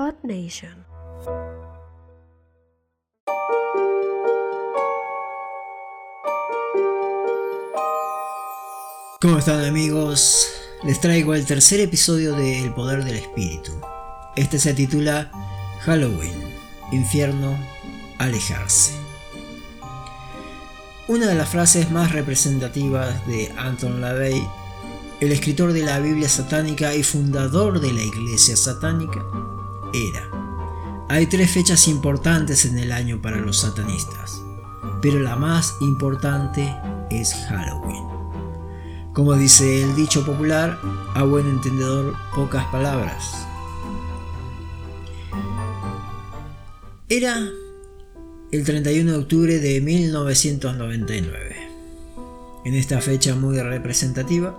Earth Nation. ¿Cómo están amigos? Les traigo el tercer episodio de El Poder del Espíritu. Este se titula Halloween, Infierno, Alejarse. Una de las frases más representativas de Anton LaVey, el escritor de la Biblia satánica y fundador de la Iglesia satánica, era, hay tres fechas importantes en el año para los satanistas, pero la más importante es Halloween. Como dice el dicho popular, a buen entendedor pocas palabras. Era el 31 de octubre de 1999. En esta fecha muy representativa,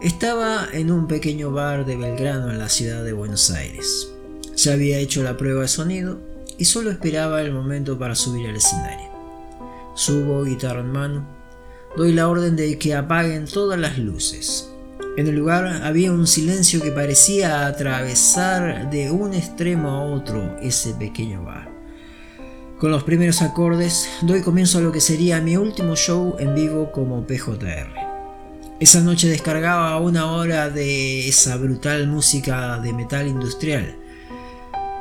estaba en un pequeño bar de Belgrano en la ciudad de Buenos Aires. Ya había hecho la prueba de sonido y solo esperaba el momento para subir al escenario. Subo guitarra en mano, doy la orden de que apaguen todas las luces. En el lugar había un silencio que parecía atravesar de un extremo a otro ese pequeño bar. Con los primeros acordes doy comienzo a lo que sería mi último show en vivo como PJR. Esa noche descargaba una hora de esa brutal música de metal industrial,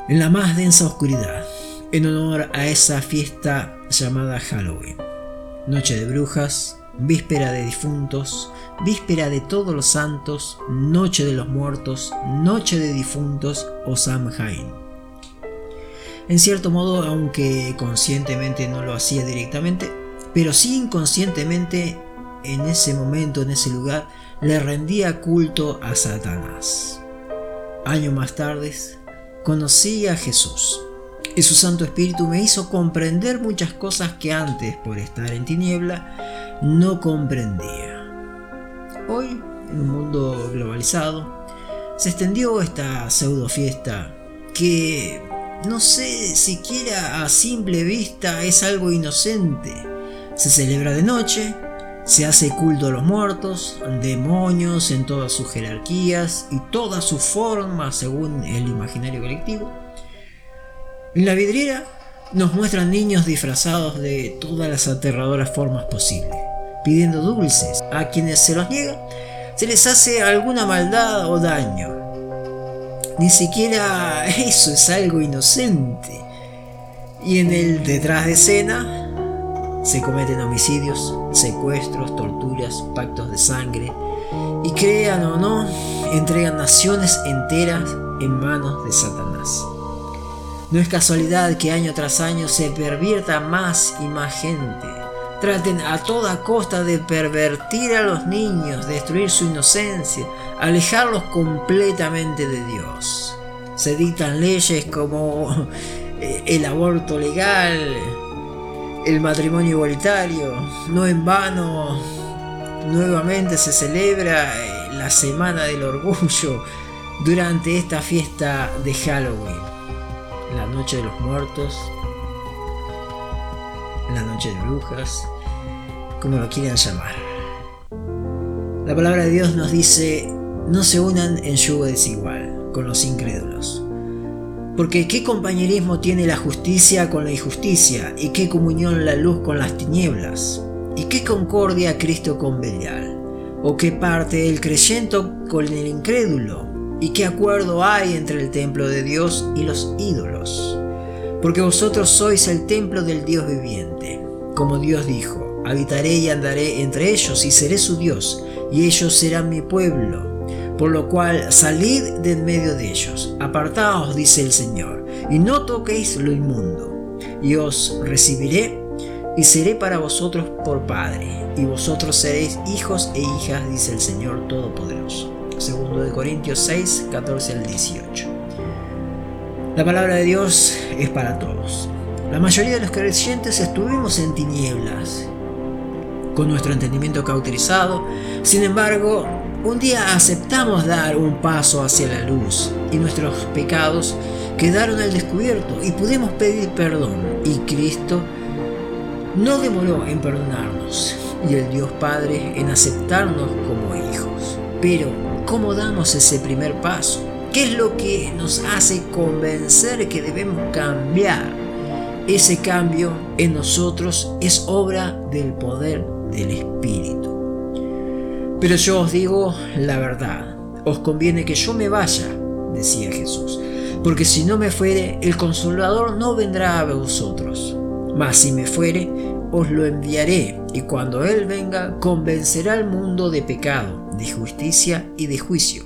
en la más densa oscuridad, en honor a esa fiesta llamada Halloween. Noche de brujas, víspera de difuntos, víspera de todos los santos, noche de los muertos, noche de difuntos o Samhain. En cierto modo, aunque conscientemente no lo hacía directamente, pero sí inconscientemente en ese momento, en ese lugar, le rendía culto a Satanás. Años más tarde, conocí a Jesús y su Santo Espíritu me hizo comprender muchas cosas que antes, por estar en tiniebla, no comprendía. Hoy, en un mundo globalizado, se extendió esta pseudo fiesta que no sé siquiera a simple vista es algo inocente. Se celebra de noche, se hace culto a los muertos, demonios en todas sus jerarquías y todas sus formas según el imaginario colectivo. En la vidriera nos muestran niños disfrazados de todas las aterradoras formas posibles, pidiendo dulces. A quienes se los niega, se les hace alguna maldad o daño. Ni siquiera eso es algo inocente. Y en el detrás de escena se cometen homicidios, secuestros, torturas, pactos de sangre y crean o no, entregan naciones enteras en manos de Satanás. No es casualidad que año tras año se pervierta más y más gente. Traten a toda costa de pervertir a los niños, destruir su inocencia, alejarlos completamente de Dios. Se dictan leyes como eh, el aborto legal, el matrimonio igualitario. No en vano, nuevamente se celebra eh, la Semana del Orgullo durante esta fiesta de Halloween. La Noche de los Muertos, la Noche de Brujas, como lo quieran llamar. La palabra de Dios nos dice, no se unan en yugo desigual con los incrédulos. Porque qué compañerismo tiene la justicia con la injusticia, y qué comunión la luz con las tinieblas, y qué concordia Cristo con Belial, o qué parte el creyente con el incrédulo, y qué acuerdo hay entre el templo de Dios y los ídolos. Porque vosotros sois el templo del Dios viviente. Como Dios dijo, habitaré y andaré entre ellos y seré su Dios, y ellos serán mi pueblo por lo cual salid de en medio de ellos, apartaos, dice el Señor, y no toquéis lo inmundo, y os recibiré y seré para vosotros por Padre, y vosotros seréis hijos e hijas, dice el Señor Todopoderoso. Segundo de Corintios 6, 14 al 18. La palabra de Dios es para todos. La mayoría de los creyentes estuvimos en tinieblas, con nuestro entendimiento cauterizado. Sin embargo, un día aceptamos dar un paso hacia la luz y nuestros pecados quedaron al descubierto y pudimos pedir perdón. Y Cristo no demoró en perdonarnos y el Dios Padre en aceptarnos como hijos. Pero, ¿cómo damos ese primer paso? ¿Qué es lo que nos hace convencer que debemos cambiar? Ese cambio en nosotros es obra del poder del Espíritu. Pero yo os digo la verdad, os conviene que yo me vaya, decía Jesús, porque si no me fuere, el consolador no vendrá a vosotros. Mas si me fuere, os lo enviaré, y cuando Él venga, convencerá al mundo de pecado, de justicia y de juicio.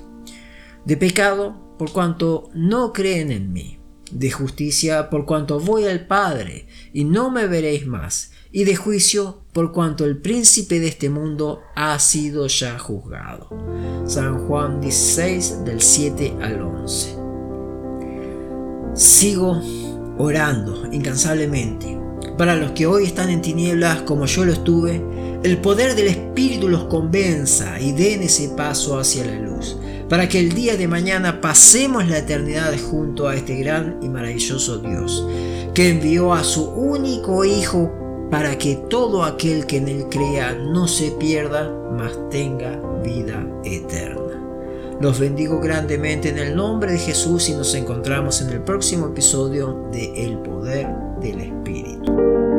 De pecado, por cuanto no creen en mí. De justicia, por cuanto voy al Padre, y no me veréis más. Y de juicio, por cuanto el príncipe de este mundo ha sido ya juzgado. San Juan 16, del 7 al 11. Sigo orando incansablemente para los que hoy están en tinieblas como yo lo estuve, el poder del Espíritu los convenza y den ese paso hacia la luz, para que el día de mañana pasemos la eternidad junto a este gran y maravilloso Dios, que envió a su único Hijo para que todo aquel que en él crea no se pierda, mas tenga vida eterna. Los bendigo grandemente en el nombre de Jesús y nos encontramos en el próximo episodio de El Poder del Espíritu.